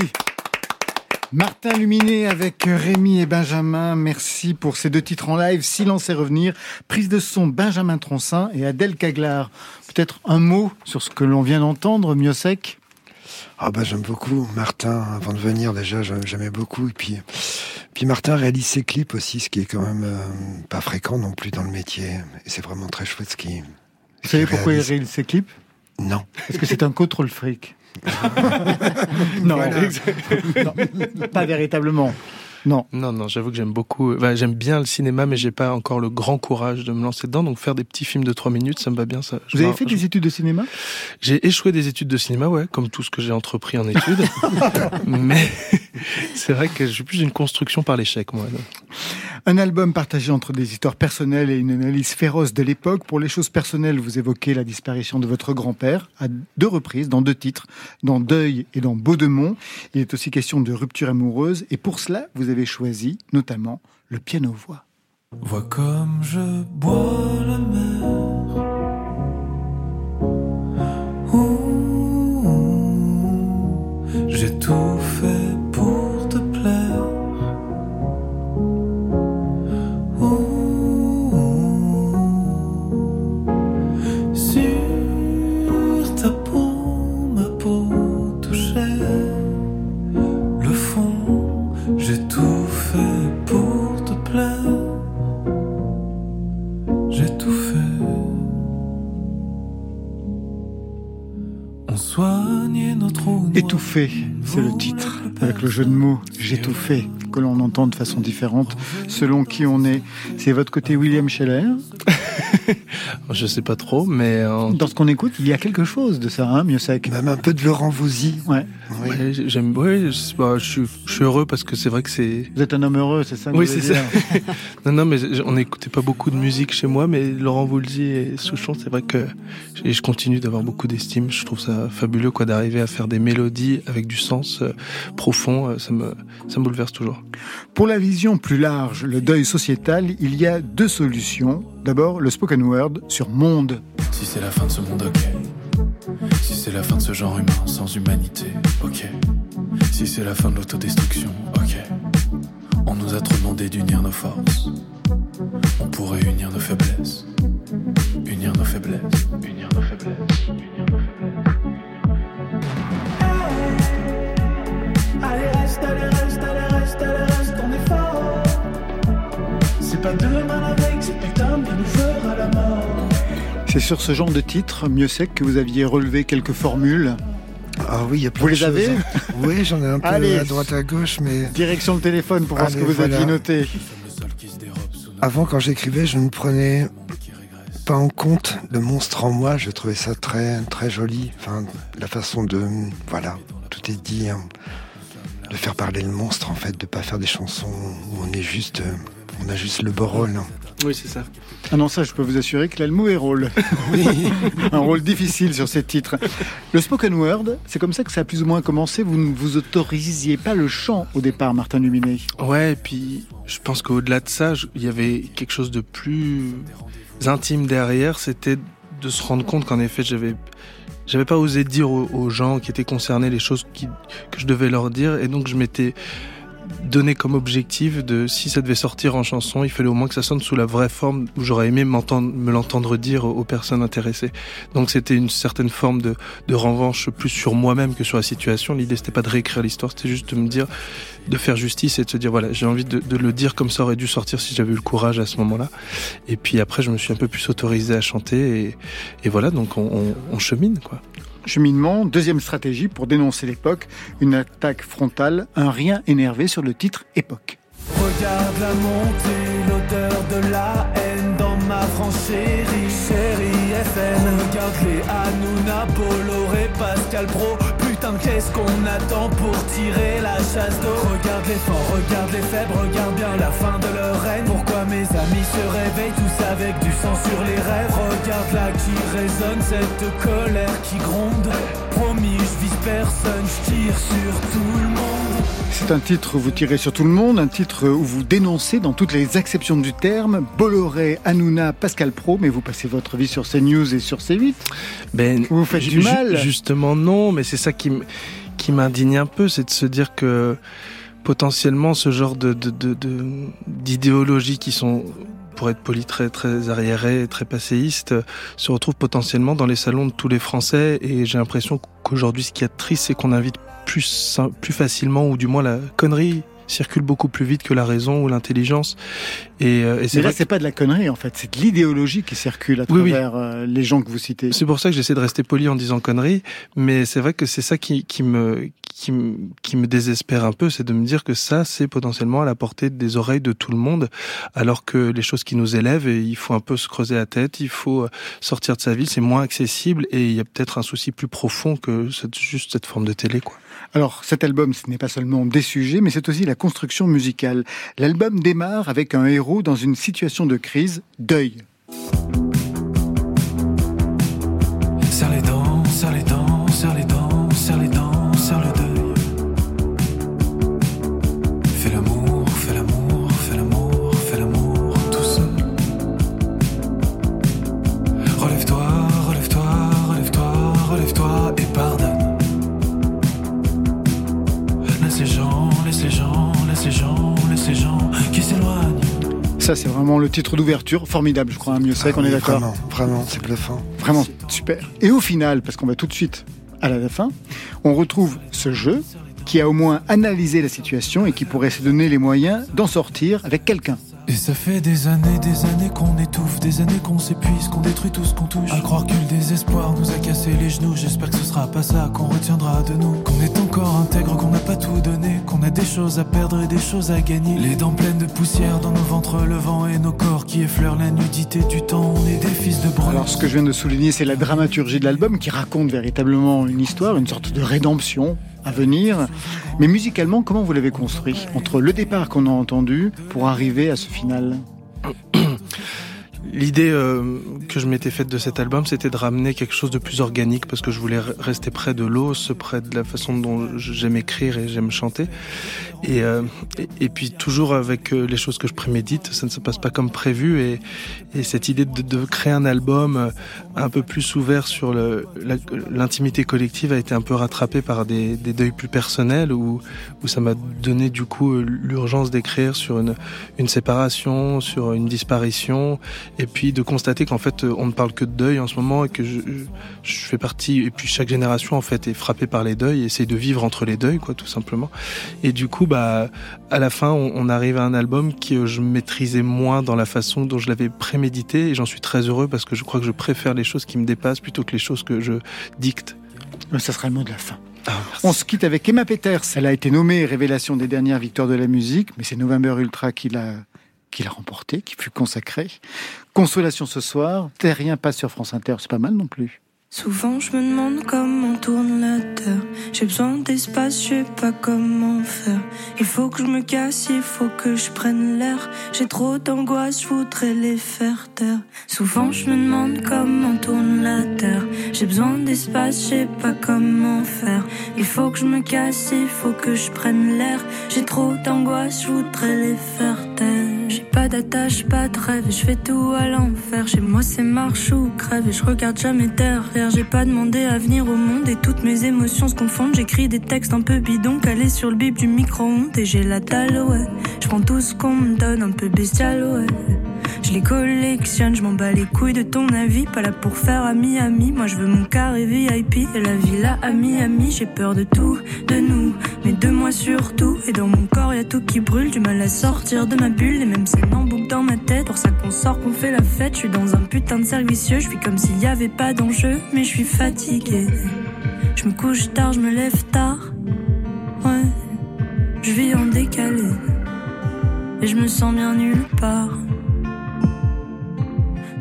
Martin Luminé avec Rémi et Benjamin, merci pour ces deux titres en live, Silence et revenir, prise de son Benjamin Troncin et Adèle Caglar. Peut-être un mot sur ce que l'on vient d'entendre, mieux sec Ah bah j'aime beaucoup Martin. Avant de venir déjà, j'aim- j'aimais beaucoup. Et puis, puis Martin réalise ses clips aussi, ce qui est quand même euh, pas fréquent non plus dans le métier. Et c'est vraiment très chouette ce qui. Vous savez pourquoi il réalise ses clips? Non. Parce que c'est un contrôle fric? [LAUGHS] non, Voilà. non, pas véritablement. Non. Non, non, j'avoue que j'aime beaucoup. bah, j'aime bien le cinéma, mais j'ai pas encore le grand courage de me lancer dedans. Donc faire des petits films de trois minutes, ça me va bien. Ça. Je Vous avez fait je- des études de cinéma? J'ai échoué des études de cinéma, ouais, comme tout ce que j'ai entrepris en études. [LAUGHS] mais [LAUGHS] c'est vrai que je suis plus une construction par l'échec, moi. Un album partagé entre des histoires personnelles et une analyse féroce de l'époque. Pour les choses personnelles, vous évoquez la disparition de votre grand-père à deux reprises, dans deux titres, dans Deuil et dans Baudemont. Il est aussi question de rupture amoureuse. Et pour cela, vous avez choisi notamment le piano-voix. Vois comme je bois la mer. J'ai tout fait Étouffé, c'est le titre, avec le jeu de mots fait, que l'on entend de façon différente selon qui on est. C'est votre côté William Scheller [LAUGHS] [LAUGHS] Je sais pas trop, mais dans ce qu'on écoute, il y a quelque chose de ça, hein, sec. Même un peu de Laurent Vousy. Ouais. Oui. j'aime. Oui, je, je, suis heureux parce que c'est vrai que c'est. Vous êtes un homme heureux, c'est ça. oui, c'est ça. [LAUGHS] non, non, mais on n'écoutait pas beaucoup de musique chez moi, mais Laurent Voulzy et Souchon, c'est vrai que je continue d'avoir beaucoup d'estime. Je trouve ça fabuleux, quoi, d'arriver à faire des mélodies avec du sens euh, profond. Euh, ça me, ça me bouleverse toujours. Pour la vision plus large, le deuil sociétal, il y a deux solutions. D'abord, le spoken word sur monde. Si c'est la fin de ce monde, ok. Si c'est la fin de ce genre humain sans humanité, ok. Si c'est la fin de l'autodestruction, ok. On nous a trop demandé d'unir nos forces. On pourrait unir nos faiblesses. Unir nos faiblesses. Unir nos faiblesses. Unir nos faiblesses. Allez, reste, allez, reste, allez, reste, allez, reste, on est fort. C'est pas demain C'est sur ce genre de titre, mieux sec, que vous aviez relevé quelques formules. Ah oui, il y a plein Vous de les choses. avez Oui, j'en ai un peu Allez. à droite à gauche, mais Direction le téléphone pour voir ce que vous aviez voilà. noté. avant, quand j'écrivais, je ne prenais pas en compte le monstre en moi. Je trouvais ça très, très joli. Enfin, la façon de, voilà, tout est dit. hein. De faire parler le monstre, en fait, de pas faire des chansons où on est juste, euh, on a juste le beau rôle. hein. Oui, c'est ça. Ah non, ça, je peux vous assurer qu'il a le mauvais rôle. [LAUGHS] un rôle difficile sur ces titres. Le spoken word, c'est comme ça que ça a plus ou moins commencé. Vous ne vous autorisiez pas le chant au départ, Martin Luminet. Ouais, et puis je pense qu'au-delà de ça, il y avait quelque chose de plus intime derrière. C'était de se rendre compte qu'en effet, j'avais j'avais pas osé dire aux, aux gens qui étaient concernés les choses qui, que je devais leur dire, et donc je m'étais donné comme objectif de si ça devait sortir en chanson, il fallait au moins que ça sonne sous la vraie forme où j'aurais aimé me l'entendre dire aux, personnes intéressées. Donc c'était une certaine forme de, de revanche plus sur moi-même que sur la situation. L'idée c'était pas de réécrire l'histoire, c'était juste de me dire, de faire justice et de se dire voilà, j'ai envie de, le dire comme ça aurait dû sortir si j'avais eu le courage à ce moment-là. Et puis après, je me suis un peu plus autorisé à chanter et, voilà, donc on, on, on chemine quoi. Cheminement, deuxième stratégie pour dénoncer l'époque, une attaque frontale, un rien énervé sur le titre Époque. Regarde la montée, l'odeur de la haine dans ma franchérie, chérie FN. Regarde les Hanouna, Bolloré, Pascal Pro. Qu'est-ce qu'on attend pour tirer la chasse d'eau? Regarde les forts, regarde les faibles, regarde bien la fin de leur règne. Pourquoi mes amis se réveillent tous avec du sang sur les rêves? Regarde là qui résonne cette colère qui gronde. Promis, je vise personne, je tire sur tout le monde. C'est un titre où vous tirez sur tout le monde, un titre où vous dénoncez dans toutes les acceptions du terme Bolloré, Hanouna, Pascal Pro, mais vous passez votre vie sur CNews et sur C8. Ben, Vous faites du mal. Justement, non, mais c'est ça qui, m- qui m'indigne un peu, c'est de se dire que potentiellement ce genre de, d'idéologies qui sont, pour être poli, très, très arriérées, très passéistes, se retrouvent potentiellement dans les salons de tous les Français. Et j'ai l'impression qu'aujourd'hui, ce qui est triste, c'est qu'on invite plus facilement, ou du moins la connerie circule beaucoup plus vite que la raison ou l'intelligence. Et, euh, et c'est là, c'est pas de la connerie en fait, c'est de l'idéologie qui circule à Oui, oui. travers euh, les gens que vous citez. C'est pour ça que j'essaie de rester poli en disant conneries, mais c'est vrai que c'est ça qui, qui me qui, qui me désespère un peu, c'est de me dire que ça, c'est potentiellement à la portée des oreilles de tout le monde, alors que les choses qui nous élèvent, et il faut un peu se creuser la tête, il faut euh, sortir de sa ville, c'est moins accessible, et il y a peut-être un souci plus profond que cette, juste cette forme de télé, quoi. Alors, cet album, ce n'est pas seulement des sujets, mais c'est aussi la construction musicale. L'album démarre avec un héros dans une situation de crise, deuil. Ça, c'est vraiment le titre d'ouverture, formidable, je crois, un mieux sec, Ah on est d'accord. Vraiment, vraiment, c'est bluffant. Vraiment super. Et au final, parce qu'on va tout de suite à la fin, on retrouve ce jeu qui a au moins analysé la situation et qui pourrait se donner les moyens d'en sortir avec quelqu'un. Et ça fait des années, des années qu'on étouffe, des années qu'on s'épuise, qu'on détruit tout ce qu'on touche. À croire que le désespoir nous a cassé les genoux. J'espère que ce sera pas ça qu'on retiendra de nous. Qu'on est encore intègre, qu'on n'a pas tout donné, qu'on a des choses à perdre et des choses à gagner. Les dents pleines de poussière dans nos ventres, le vent et nos corps qui effleurent la nudité du temps. On est des fils de bronze. Alors ce que je viens de souligner, c'est la dramaturgie de l'album qui raconte véritablement une histoire, une sorte de rédemption à venir. Mais musicalement, comment vous l'avez construit Entre le départ qu'on a entendu pour arriver à ce final? L'idée euh, que je m'étais faite de cet album, c'était de ramener quelque chose de plus organique parce que je voulais rester près de l'os, près de la façon dont j'aime écrire et j'aime chanter. Et, euh, et, puis toujours avec euh, les choses que je prémédite, ça ne se passe pas comme prévu. Et, et cette idée de, créer un album un peu plus ouvert sur l'intimité collective a été un peu rattrapée par des, deuils plus personnels où, où ça m'a donné du coup l'urgence d'écrire sur une, séparation, sur une disparition puis de constater qu'en fait on ne parle que de deuil en ce moment et que je, je, fais partie et puis chaque génération en fait est frappée par les deuils et essaye de vivre entre les deuils quoi tout simplement. Et du coup bah à la fin on, on arrive à un album que je maîtrisais moins dans la façon dont je l'avais prémédité et j'en suis très heureux parce que je crois que je préfère les choses qui me dépassent plutôt que les choses que je dicte. Mais ça sera le mot de la fin. Ah, on se quitte avec Emma Peters. Elle a été nommée révélation des dernières victoires de la musique, mais c'est November Ultra qui l'a qu'il a remporté, qui fut consacré. Consolation ce soir, Terrien pas sur France Inter, c'est pas mal non plus. Souvent je me demande comment tourne la terre. J'ai besoin d'espace, je sais pas comment faire. Il faut que je me casse, il faut que je prenne l'air. J'ai trop d'angoisse, je voudrais les faire taire. Souvent je me demande comment tourne la terre. J'ai besoin d'espace, je sais pas comment faire. Il faut que je me casse, il faut que je prenne l'air. J'ai trop d'angoisse, je voudrais les faire taire. J'ai pas d'attache, pas de rêve, je fais tout à l'enfer. Chez moi c'est marche ou crève et je regarde jamais derrière. J'ai pas demandé à venir au monde et toutes mes émotions se confondent. J'écris des textes un peu bidons calés sur le bip du micro-ondes et j'ai la dalle, ouais. Je prends tout ce qu'on me donne, un peu bestial, ouais. Je les collectionne, je m'en bats les couilles de ton avis. Pas là pour faire ami ami. Moi je veux mon carré VIP et la villa à Miami. J'ai peur de tout, de nous, mais de moi surtout. Et dans mon corps y a tout qui brûle, du mal à sortir de ma bulle. Les mêmes scènes en boucle dans ma tête. Pour ça qu'on sort, qu'on fait la fête. Je suis dans un putain de cercle vicieux. Je suis comme s'il y avait pas d'enjeu, mais je suis fatiguée. Je me couche tard, je me lève tard. Ouais, je vis en décalé. Et je me sens bien nulle part.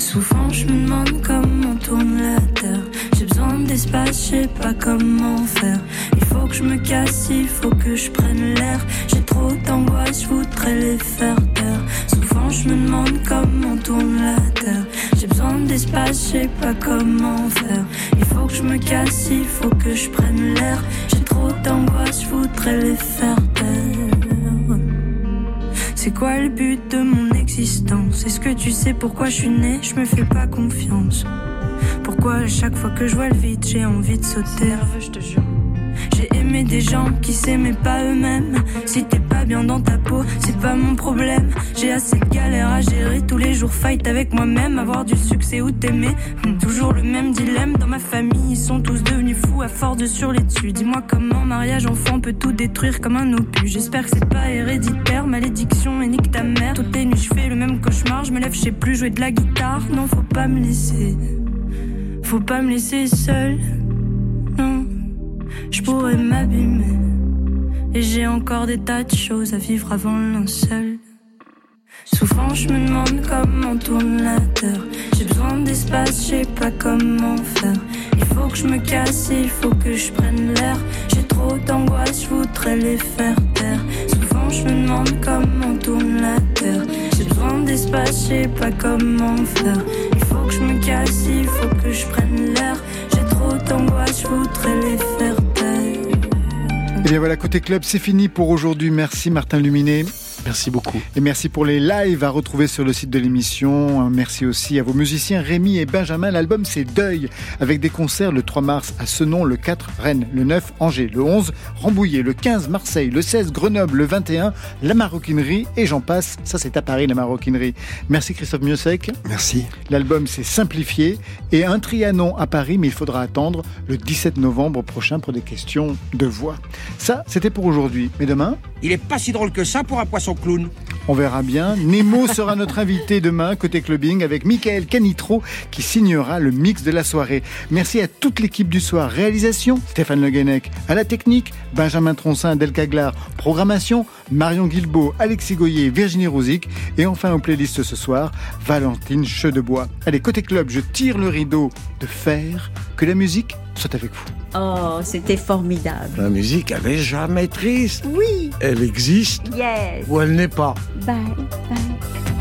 Souvent je me demande comment tourne la terre. J'ai besoin d'espace, je sais pas comment faire. Il faut que je me casse, il faut que je prenne l'air. J'ai trop d'angoisse, je voudrais les faire taire. Souvent je me demande comment tourne la terre. J'ai besoin d'espace, je sais pas comment faire. Il faut que je me casse, il faut que je prenne l'air. J'ai trop d'angoisse, je voudrais les faire taire. C'est quoi le but de mon existence? Est-ce que tu sais pourquoi je suis né? Je me fais pas confiance. Pourquoi à chaque fois que je vois le vide, j'ai envie de sauter? Des gens qui s'aimaient pas eux-mêmes. Si t'es pas bien dans ta peau, c'est pas mon problème. J'ai assez de galères à gérer tous les jours, fight avec moi-même, avoir du succès ou t'aimer. Toujours le même dilemme dans ma famille, ils sont tous devenus fous à force de sur les dessus. Dis-moi comment mariage enfant peut tout détruire comme un opus. J'espère que c'est pas héréditaire, malédiction et nique ta mère. Toutes les nuits je fais le même cauchemar, je me lève, je sais plus jouer de la guitare. Non, faut pas me laisser, faut pas me laisser seule. Je pourrais m'abîmer. Et j'ai encore des tas de choses à vivre avant le linceul. Souvent je me demande comment tourne la terre. J'ai besoin d'espace, je sais pas comment faire. Il faut que je me casse, il faut que je prenne l'air. J'ai trop d'angoisse, je voudrais les faire taire. Souvent je me demande comment tourne la terre. J'ai besoin d'espace, je sais pas comment faire. Il faut que je me casse, il faut que je prenne l'air. J'ai trop d'angoisse, je voudrais les faire et voilà, côté club, c'est fini pour aujourd'hui. Merci Martin Luminet. Merci beaucoup. Et merci pour les lives à retrouver sur le site de l'émission. Merci aussi à vos musiciens Rémi et Benjamin. L'album c'est Deuil avec des concerts le 3 mars à Senon, le 4 Rennes, le 9 Angers, le 11 Rambouillet, le 15 Marseille, le 16 Grenoble, le 21 la maroquinerie et j'en passe. Ça c'est à Paris la maroquinerie. Merci Christophe Miossec. Merci. L'album c'est Simplifié et un Trianon à Paris mais il faudra attendre le 17 novembre prochain pour des questions de voix. Ça c'était pour aujourd'hui. Mais demain Il est pas si drôle que ça pour un poisson clown. On verra bien. Nemo sera notre invité demain côté clubbing avec Michael Canitro qui signera le mix de la soirée. Merci à toute l'équipe du soir. Réalisation, Stéphane Le Guenec. À la technique, Benjamin Troncin, Del Caglar. Programmation, Marion Guilbeault, Alexis Goyer, Virginie Rouzic. Et enfin aux playlists ce soir, Valentine Chedebois. Allez, côté club, je tire le rideau de fer. Que la musique soit avec vous. Oh, c'était formidable. La musique, elle jamais triste. Oui. Elle existe Yes. ou elle n'est pas. Bye, bye.